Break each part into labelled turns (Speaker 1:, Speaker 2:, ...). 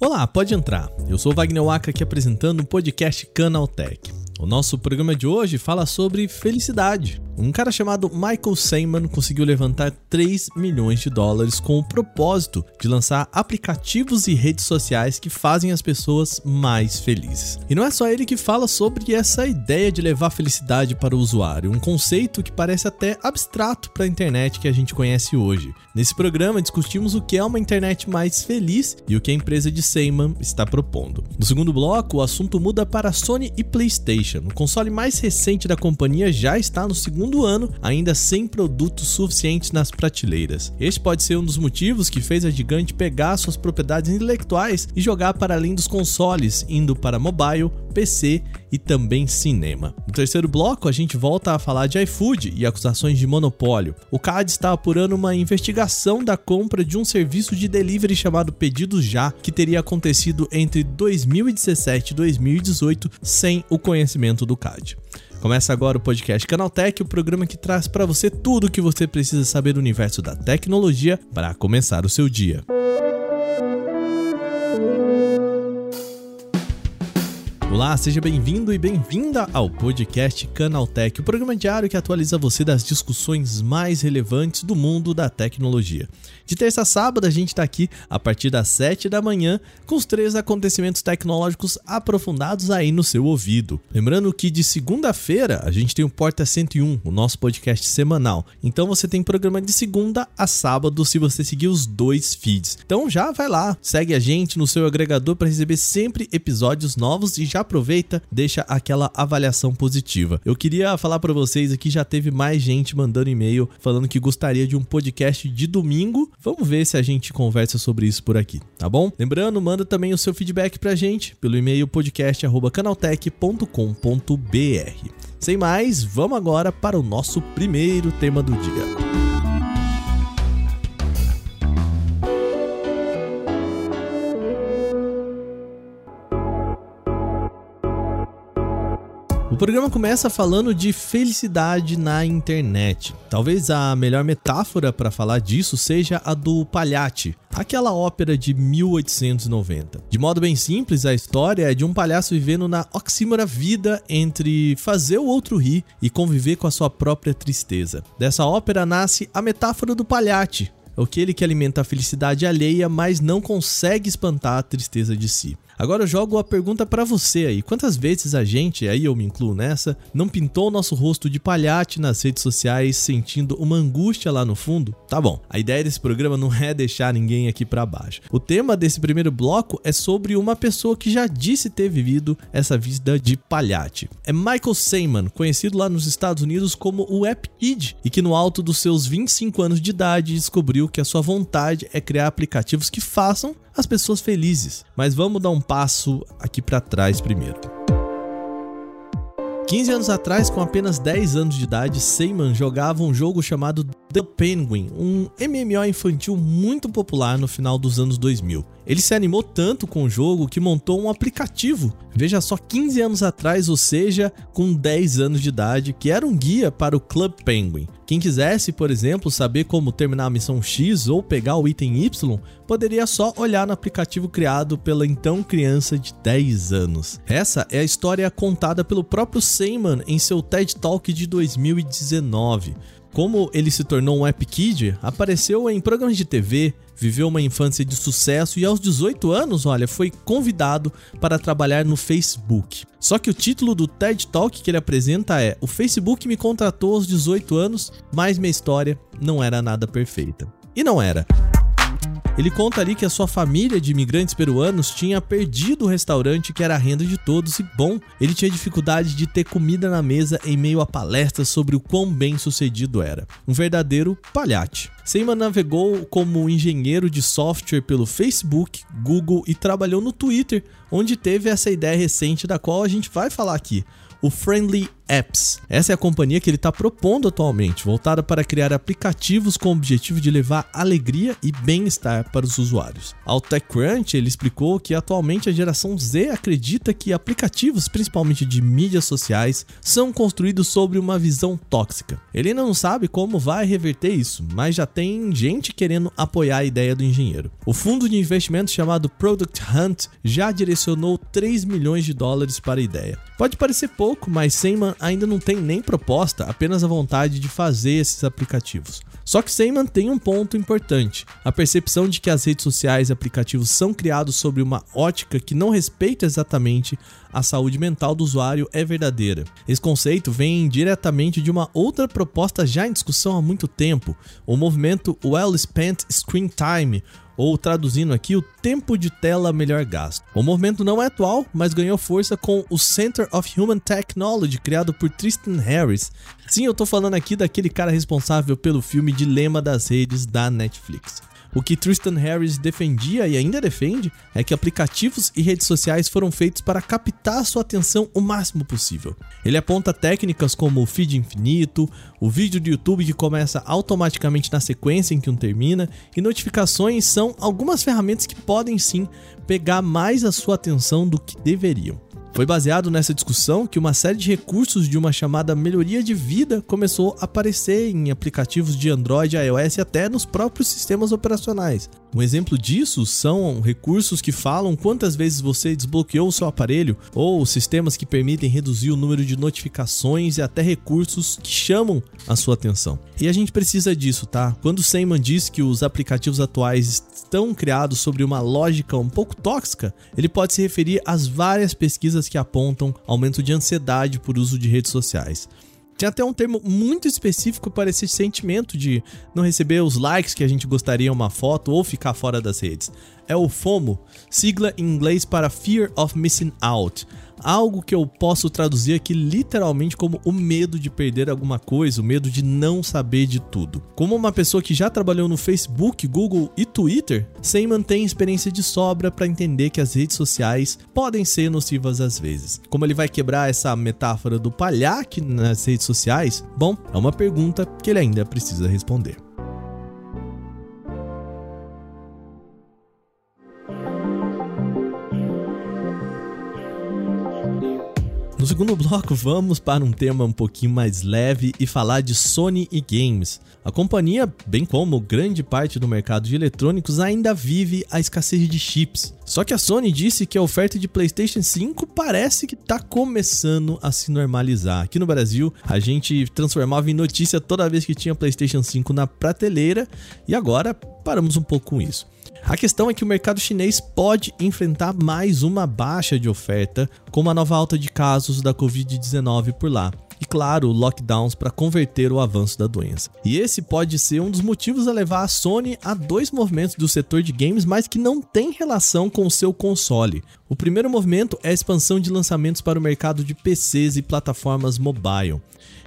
Speaker 1: Olá, pode entrar. Eu sou Wagner Waka aqui apresentando o podcast Canaltech. O nosso programa de hoje fala sobre felicidade. Um cara chamado Michael Seyman conseguiu levantar 3 milhões de dólares com o propósito de lançar aplicativos e redes sociais que fazem as pessoas mais felizes. E não é só ele que fala sobre essa ideia de levar felicidade para o usuário, um conceito que parece até abstrato para a internet que a gente conhece hoje. Nesse programa discutimos o que é uma internet mais feliz e o que a empresa de Seyman está propondo. No segundo bloco, o assunto muda para Sony e PlayStation. O console mais recente da companhia já está no segundo segundo ano, ainda sem produtos suficientes nas prateleiras. Este pode ser um dos motivos que fez a gigante pegar suas propriedades intelectuais e jogar para além dos consoles, indo para mobile, PC e também cinema. No terceiro bloco, a gente volta a falar de iFood e acusações de monopólio. O CAD está apurando uma investigação da compra de um serviço de delivery chamado Pedido Já, que teria acontecido entre 2017 e 2018 sem o conhecimento do CAD. Começa agora o podcast Canaltech, o programa que traz para você tudo o que você precisa saber do universo da tecnologia para começar o seu dia. Olá, seja bem-vindo e bem-vinda ao podcast Canaltech, o programa diário que atualiza você das discussões mais relevantes do mundo da tecnologia. De terça a sábado, a gente está aqui a partir das 7 da manhã com os três acontecimentos tecnológicos aprofundados aí no seu ouvido. Lembrando que de segunda-feira a gente tem o Porta 101, o nosso podcast semanal. Então você tem programa de segunda a sábado se você seguir os dois feeds. Então já vai lá, segue a gente no seu agregador para receber sempre episódios novos e já aproveita, deixa aquela avaliação positiva. Eu queria falar para vocês aqui já teve mais gente mandando e-mail falando que gostaria de um podcast de domingo Vamos ver se a gente conversa sobre isso por aqui, tá bom? Lembrando, manda também o seu feedback pra gente pelo e-mail podcast@canaltech.com.br. Sem mais, vamos agora para o nosso primeiro tema do dia. Programa começa falando de felicidade na internet. Talvez a melhor metáfora para falar disso seja a do Palhate, aquela ópera de 1890. De modo bem simples, a história é de um palhaço vivendo na oxímora vida entre fazer o outro rir e conviver com a sua própria tristeza. Dessa ópera nasce a metáfora do Palhate, aquele que alimenta a felicidade alheia, mas não consegue espantar a tristeza de si. Agora eu jogo a pergunta para você aí. Quantas vezes a gente, aí eu me incluo nessa, não pintou o nosso rosto de palhate nas redes sociais sentindo uma angústia lá no fundo? Tá bom. A ideia desse programa não é deixar ninguém aqui para baixo. O tema desse primeiro bloco é sobre uma pessoa que já disse ter vivido essa vida de palhate. É Michael Seyman, conhecido lá nos Estados Unidos como o App Kid, e que no alto dos seus 25 anos de idade descobriu que a sua vontade é criar aplicativos que façam as pessoas felizes. Mas vamos dar um passo aqui para trás primeiro. 15 anos atrás, com apenas 10 anos de idade, Seyman jogava um jogo chamado The Penguin, um MMO infantil muito popular no final dos anos 2000. Ele se animou tanto com o jogo que montou um aplicativo, veja só 15 anos atrás, ou seja, com 10 anos de idade, que era um guia para o Club Penguin. Quem quisesse, por exemplo, saber como terminar a missão X ou pegar o item Y, poderia só olhar no aplicativo criado pela então criança de 10 anos. Essa é a história contada pelo próprio Seyman em seu TED Talk de 2019. Como ele se tornou um App Kid, apareceu em programas de TV, viveu uma infância de sucesso e aos 18 anos, olha, foi convidado para trabalhar no Facebook. Só que o título do TED Talk que ele apresenta é: O Facebook me contratou aos 18 anos, mas minha história não era nada perfeita. E não era. Ele conta ali que a sua família de imigrantes peruanos tinha perdido o restaurante que era a renda de todos e, bom, ele tinha dificuldade de ter comida na mesa em meio a palestras sobre o quão bem sucedido era. Um verdadeiro palhate. Seyman navegou como engenheiro de software pelo Facebook, Google e trabalhou no Twitter, onde teve essa ideia recente da qual a gente vai falar aqui o Friendly Apps. Essa é a companhia que ele está propondo atualmente, voltada para criar aplicativos com o objetivo de levar alegria e bem-estar para os usuários. Ao TechCrunch, ele explicou que atualmente a geração Z acredita que aplicativos, principalmente de mídias sociais, são construídos sobre uma visão tóxica. Ele ainda não sabe como vai reverter isso, mas já tem gente querendo apoiar a ideia do engenheiro. O fundo de investimento chamado Product Hunt já direcionou 3 milhões de dólares para a ideia. Pode parecer pouco, mas Seyman ainda não tem nem proposta, apenas a vontade de fazer esses aplicativos. Só que Seyman tem um ponto importante: a percepção de que as redes sociais e aplicativos são criados sobre uma ótica que não respeita exatamente a saúde mental do usuário é verdadeira. Esse conceito vem diretamente de uma outra proposta já em discussão há muito tempo, o movimento Well Spent Screen Time, ou traduzindo aqui, o tempo de tela melhor gasto. O movimento não é atual, mas ganhou força com o Center of Human Technology, criado por Tristan Harris. Sim, eu tô falando aqui daquele cara responsável pelo filme Dilema das Redes da Netflix. O que Tristan Harris defendia e ainda defende é que aplicativos e redes sociais foram feitos para captar sua atenção o máximo possível. Ele aponta técnicas como o feed infinito, o vídeo do YouTube que começa automaticamente na sequência em que um termina, e notificações são algumas ferramentas que podem sim pegar mais a sua atenção do que deveriam. Foi baseado nessa discussão que uma série de recursos de uma chamada melhoria de vida começou a aparecer em aplicativos de Android, iOS e até nos próprios sistemas operacionais. Um exemplo disso são recursos que falam quantas vezes você desbloqueou o seu aparelho ou sistemas que permitem reduzir o número de notificações e até recursos que chamam a sua atenção. E a gente precisa disso, tá? Quando Seyman diz que os aplicativos atuais estão criados sobre uma lógica um pouco tóxica, ele pode se referir às várias pesquisas que apontam aumento de ansiedade por uso de redes sociais. Tem até um termo muito específico para esse sentimento de não receber os likes que a gente gostaria em uma foto ou ficar fora das redes. É o FOMO, sigla em inglês para Fear of Missing Out algo que eu posso traduzir aqui literalmente como o medo de perder alguma coisa, o medo de não saber de tudo. Como uma pessoa que já trabalhou no Facebook, Google e Twitter, sem manter experiência de sobra para entender que as redes sociais podem ser nocivas às vezes. Como ele vai quebrar essa metáfora do palhaque nas redes sociais? Bom, é uma pergunta que ele ainda precisa responder. No segundo bloco, vamos para um tema um pouquinho mais leve e falar de Sony e games. A companhia, bem como grande parte do mercado de eletrônicos, ainda vive a escassez de chips. Só que a Sony disse que a oferta de PlayStation 5 parece que está começando a se normalizar. Aqui no Brasil, a gente transformava em notícia toda vez que tinha PlayStation 5 na prateleira e agora paramos um pouco com isso. A questão é que o mercado chinês pode enfrentar mais uma baixa de oferta com uma nova alta de casos da Covid-19 por lá. E claro, lockdowns para converter o avanço da doença. E esse pode ser um dos motivos a levar a Sony a dois movimentos do setor de games, mas que não tem relação com o seu console. O primeiro movimento é a expansão de lançamentos para o mercado de PCs e plataformas mobile.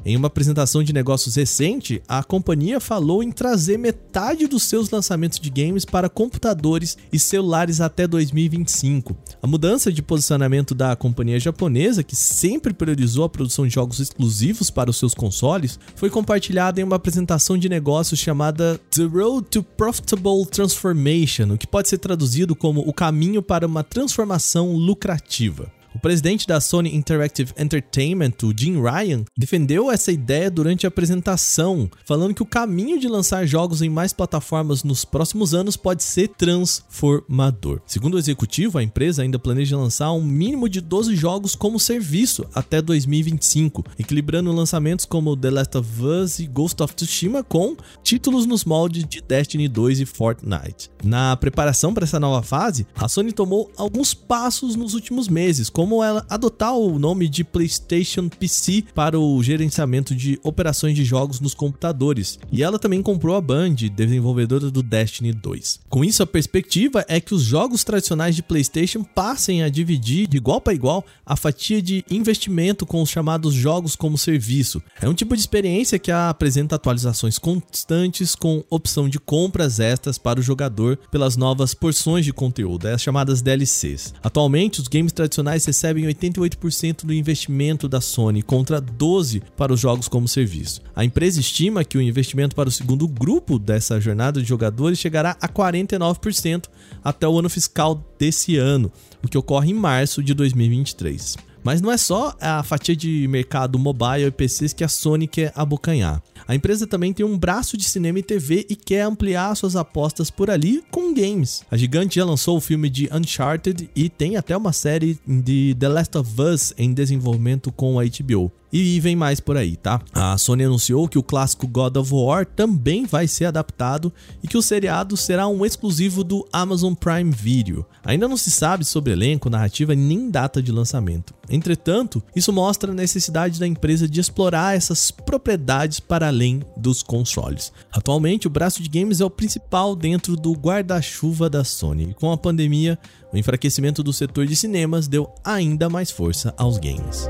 Speaker 1: Em uma apresentação de negócios recente, a companhia falou em trazer metade dos seus lançamentos de games para computadores e celulares até 2025. A mudança de posicionamento da companhia japonesa, que sempre priorizou a produção de jogos exclusivos para os seus consoles, foi compartilhada em uma apresentação de negócios chamada The Road to Profitable Transformation, o que pode ser traduzido como o caminho para uma transformação lucrativa. O presidente da Sony Interactive Entertainment, o Jim Ryan, defendeu essa ideia durante a apresentação, falando que o caminho de lançar jogos em mais plataformas nos próximos anos pode ser transformador. Segundo o executivo, a empresa ainda planeja lançar um mínimo de 12 jogos como serviço até 2025, equilibrando lançamentos como The Last of Us e Ghost of Tsushima com títulos nos moldes de Destiny 2 e Fortnite. Na preparação para essa nova fase, a Sony tomou alguns passos nos últimos meses, como como ela adotar o nome de PlayStation PC para o gerenciamento de operações de jogos nos computadores. E ela também comprou a Band, desenvolvedora do Destiny 2. Com isso, a perspectiva é que os jogos tradicionais de PlayStation passem a dividir de igual para igual a fatia de investimento com os chamados jogos como serviço. É um tipo de experiência que apresenta atualizações constantes com opção de compras extras para o jogador pelas novas porções de conteúdo, as chamadas DLCs. Atualmente, os games tradicionais recebem 88% do investimento da Sony, contra 12% para os jogos como serviço. A empresa estima que o investimento para o segundo grupo dessa jornada de jogadores chegará a 49% até o ano fiscal desse ano, o que ocorre em março de 2023. Mas não é só a fatia de mercado mobile e PCs que a Sony quer abocanhar. A empresa também tem um braço de cinema e TV e quer ampliar suas apostas por ali com games. A gigante já lançou o filme de Uncharted e tem até uma série de The Last of Us em desenvolvimento com a HBO. E vem mais por aí, tá? A Sony anunciou que o clássico God of War também vai ser adaptado e que o seriado será um exclusivo do Amazon Prime Video. Ainda não se sabe sobre elenco, narrativa nem data de lançamento. Entretanto, isso mostra a necessidade da empresa de explorar essas propriedades para além dos consoles. Atualmente, o braço de games é o principal dentro do guarda-chuva da Sony. E com a pandemia, o enfraquecimento do setor de cinemas deu ainda mais força aos games.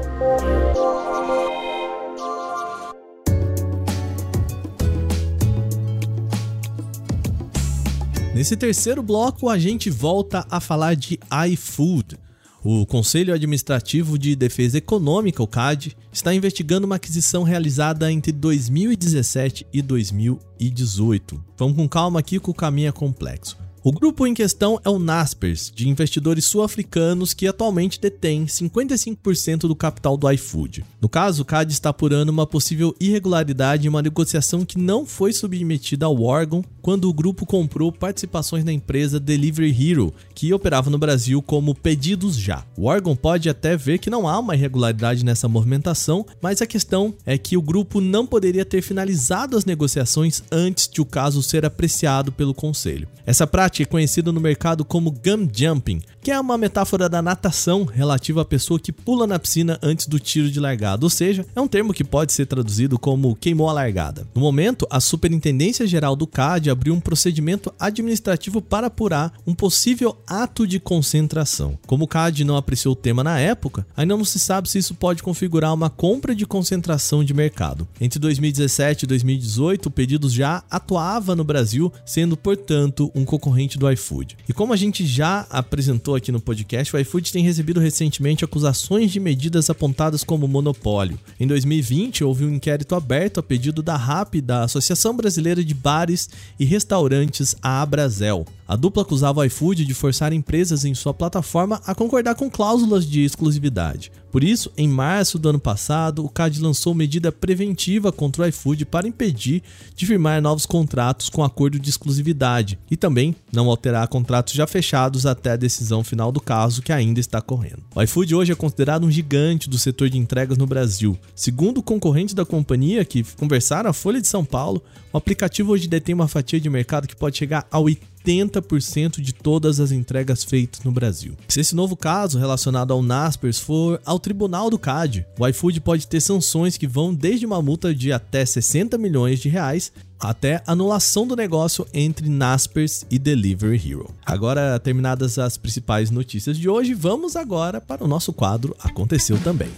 Speaker 1: Nesse terceiro bloco, a gente volta a falar de iFood. O Conselho Administrativo de Defesa Econômica, o CAD, está investigando uma aquisição realizada entre 2017 e 2018. Vamos com calma aqui que o caminho é complexo. O grupo em questão é o Naspers, de investidores sul-africanos que atualmente detém 55% do capital do iFood. No caso, o CAD está apurando uma possível irregularidade em uma negociação que não foi submetida ao órgão quando o grupo comprou participações na empresa Delivery Hero, que operava no Brasil como Pedidos Já. O órgão pode até ver que não há uma irregularidade nessa movimentação, mas a questão é que o grupo não poderia ter finalizado as negociações antes de o caso ser apreciado pelo conselho. Essa prática é conhecido no mercado como gum jumping, que é uma metáfora da natação relativa à pessoa que pula na piscina antes do tiro de largada, ou seja, é um termo que pode ser traduzido como queimou a largada. No momento, a Superintendência Geral do CAD abriu um procedimento administrativo para apurar um possível ato de concentração. Como o CAD não apreciou o tema na época, ainda não se sabe se isso pode configurar uma compra de concentração de mercado. Entre 2017 e 2018, o Pedidos já atuava no Brasil, sendo, portanto, um concorrente do iFood. E como a gente já apresentou aqui no podcast, o iFood tem recebido recentemente acusações de medidas apontadas como monopólio. Em 2020, houve um inquérito aberto a pedido da RAP, da Associação Brasileira de Bares e Restaurantes, a Abrazel. A dupla acusava o iFood de forçar empresas em sua plataforma a concordar com cláusulas de exclusividade. Por isso, em março do ano passado, o CAD lançou medida preventiva contra o iFood para impedir de firmar novos contratos com acordo de exclusividade e também não alterar contratos já fechados até a decisão final do caso que ainda está correndo. O iFood hoje é considerado um gigante do setor de entregas no Brasil. Segundo concorrentes da companhia que conversaram à Folha de São Paulo, o aplicativo hoje detém uma fatia de mercado que pode chegar a 80% de todas as entregas feitas no Brasil. Se esse novo caso relacionado ao Naspers for ao tribunal do CAD, o iFood pode ter sanções que vão desde uma multa de até 60 milhões de reais até anulação do negócio entre Naspers e Delivery Hero. Agora, terminadas as principais notícias de hoje, vamos agora para o nosso quadro Aconteceu Também.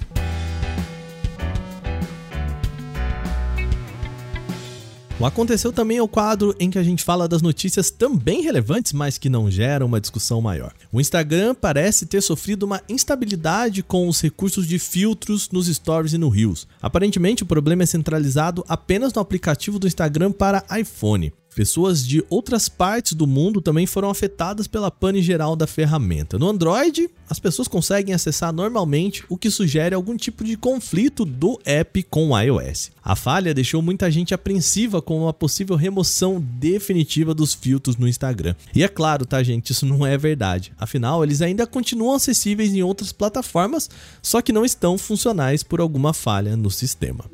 Speaker 1: O Aconteceu também é o quadro em que a gente fala das notícias também relevantes, mas que não geram uma discussão maior. O Instagram parece ter sofrido uma instabilidade com os recursos de filtros nos stories e no Reels. Aparentemente, o problema é centralizado apenas no aplicativo do Instagram para iPhone. Pessoas de outras partes do mundo também foram afetadas pela pane geral da ferramenta. No Android, as pessoas conseguem acessar normalmente, o que sugere algum tipo de conflito do app com o iOS. A falha deixou muita gente apreensiva com uma possível remoção definitiva dos filtros no Instagram. E é claro, tá, gente, isso não é verdade. Afinal, eles ainda continuam acessíveis em outras plataformas, só que não estão funcionais por alguma falha no sistema.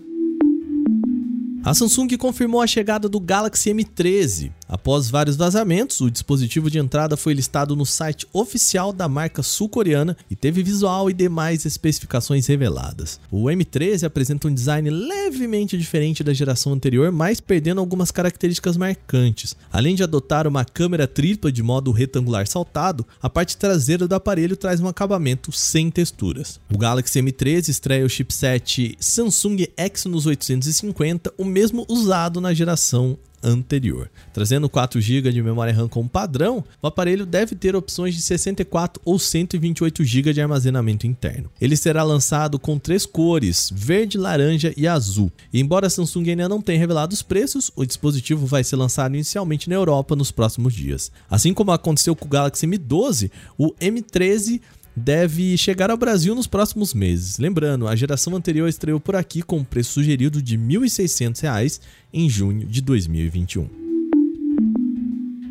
Speaker 1: A Samsung confirmou a chegada do Galaxy M13. Após vários vazamentos, o dispositivo de entrada foi listado no site oficial da marca sul-coreana e teve visual e demais especificações reveladas. O M13 apresenta um design levemente diferente da geração anterior, mas perdendo algumas características marcantes. Além de adotar uma câmera tripla de modo retangular saltado, a parte traseira do aparelho traz um acabamento sem texturas. O Galaxy M13 estreia o chipset Samsung Exynos 850, o mesmo usado na geração anterior. Trazendo 4 GB de memória RAM como padrão, o aparelho deve ter opções de 64 ou 128 GB de armazenamento interno. Ele será lançado com três cores: verde, laranja e azul. E embora a Samsung ainda não tenha revelado os preços, o dispositivo vai ser lançado inicialmente na Europa nos próximos dias. Assim como aconteceu com o Galaxy M12, o M13 deve chegar ao Brasil nos próximos meses. Lembrando, a geração anterior estreou por aqui com um preço sugerido de R$ 1.600 em junho de 2021.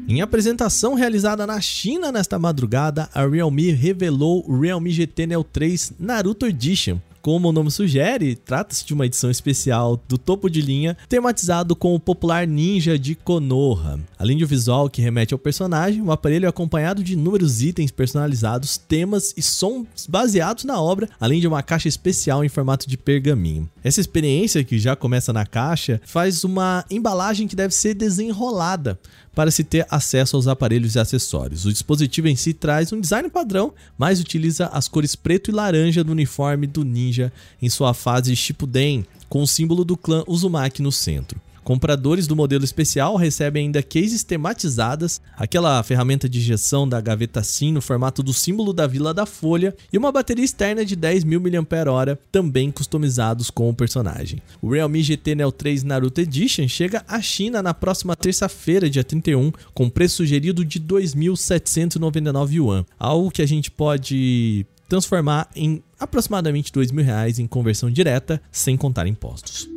Speaker 1: Em apresentação realizada na China nesta madrugada, a Realme revelou o Realme GT Neo 3 Naruto Edition, como o nome sugere, trata-se de uma edição especial do topo de linha, tematizado com o popular ninja de Konoha. Além de um visual que remete ao personagem, o aparelho é acompanhado de inúmeros itens personalizados, temas e sons baseados na obra, além de uma caixa especial em formato de pergaminho. Essa experiência, que já começa na caixa, faz uma embalagem que deve ser desenrolada para se ter acesso aos aparelhos e acessórios. O dispositivo em si traz um design padrão, mas utiliza as cores preto e laranja do uniforme do ninja em sua fase Shippuden, com o símbolo do clã Uzumaki no centro. Compradores do modelo especial recebem ainda cases tematizadas, aquela ferramenta de injeção da gaveta SIM no formato do símbolo da Vila da Folha e uma bateria externa de 10.000 mAh, também customizados com o personagem. O Realme GT Neo 3 Naruto Edition chega à China na próxima terça-feira, dia 31, com preço sugerido de 2.799 yuan, algo que a gente pode transformar em aproximadamente R$ mil reais em conversão direta, sem contar impostos.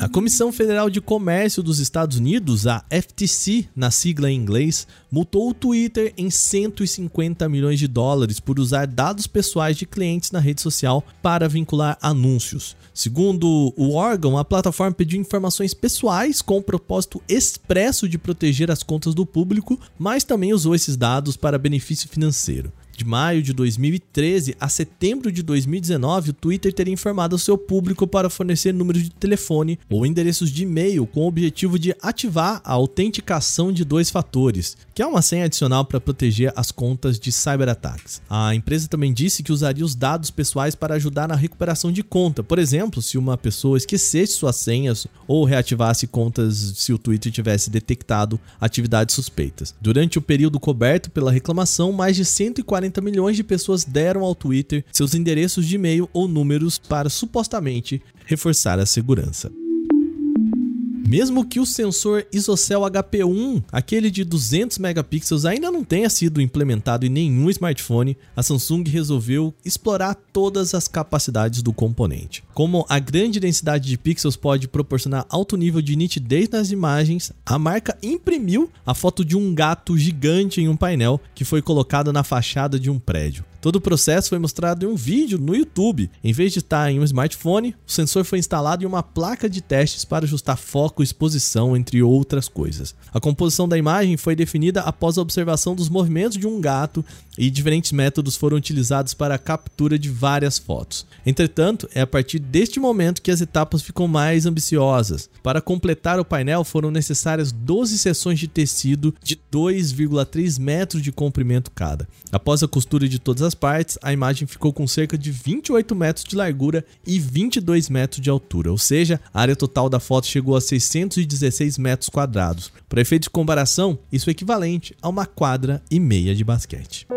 Speaker 1: A Comissão Federal de Comércio dos Estados Unidos, a FTC, na sigla em inglês, multou o Twitter em 150 milhões de dólares por usar dados pessoais de clientes na rede social para vincular anúncios. Segundo o órgão, a plataforma pediu informações pessoais com o propósito expresso de proteger as contas do público, mas também usou esses dados para benefício financeiro de maio de 2013 a setembro de 2019, o Twitter teria informado ao seu público para fornecer números de telefone ou endereços de e-mail com o objetivo de ativar a autenticação de dois fatores, que é uma senha adicional para proteger as contas de cyberataques. A empresa também disse que usaria os dados pessoais para ajudar na recuperação de conta. Por exemplo, se uma pessoa esquecesse suas senhas ou reativasse contas se o Twitter tivesse detectado atividades suspeitas. Durante o período coberto pela reclamação, mais de 140 40 milhões de pessoas deram ao Twitter seus endereços de e-mail ou números para supostamente reforçar a segurança. Mesmo que o sensor ISOCELL HP1, aquele de 200 megapixels, ainda não tenha sido implementado em nenhum smartphone, a Samsung resolveu explorar todas as capacidades do componente. Como a grande densidade de pixels pode proporcionar alto nível de nitidez nas imagens, a marca imprimiu a foto de um gato gigante em um painel que foi colocado na fachada de um prédio. Todo o processo foi mostrado em um vídeo no YouTube. Em vez de estar em um smartphone, o sensor foi instalado em uma placa de testes para ajustar foco, exposição, entre outras coisas. A composição da imagem foi definida após a observação dos movimentos de um gato e diferentes métodos foram utilizados para a captura de várias fotos. Entretanto, é a partir deste momento que as etapas ficam mais ambiciosas. Para completar o painel foram necessárias 12 seções de tecido de 2,3 metros de comprimento cada. Após a costura de todas as as partes, a imagem ficou com cerca de 28 metros de largura e 22 metros de altura, ou seja, a área total da foto chegou a 616 metros quadrados. Para efeito de comparação, isso é equivalente a uma quadra e meia de basquete.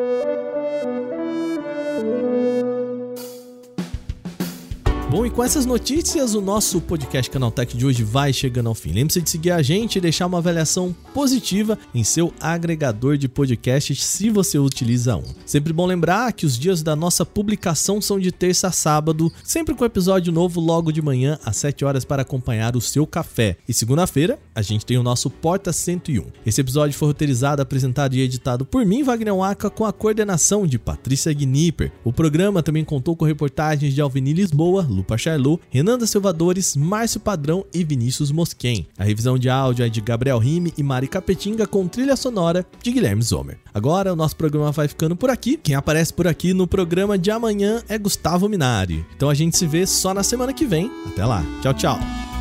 Speaker 1: Bom, e com essas notícias, o nosso podcast Canaltech de hoje vai chegando ao fim. Lembre-se de seguir a gente e deixar uma avaliação positiva em seu agregador de podcasts se você utiliza um. Sempre bom lembrar que os dias da nossa publicação são de terça a sábado, sempre com episódio novo logo de manhã às 7 horas para acompanhar o seu café. E segunda-feira, a gente tem o nosso Porta 101. Esse episódio foi roteirizado, apresentado e editado por mim, Wagner Waka, com a coordenação de Patrícia Gnipper. O programa também contou com reportagens de Alvini Lisboa, Lupa Charlot, Renan Silvadores, Márcio Padrão e Vinícius Mosquen. A revisão de áudio é de Gabriel Rime e Mari Capetinga com trilha sonora de Guilherme Zomer. Agora o nosso programa vai ficando por aqui. Quem aparece por aqui no programa de amanhã é Gustavo Minari. Então a gente se vê só na semana que vem. Até lá. Tchau, tchau.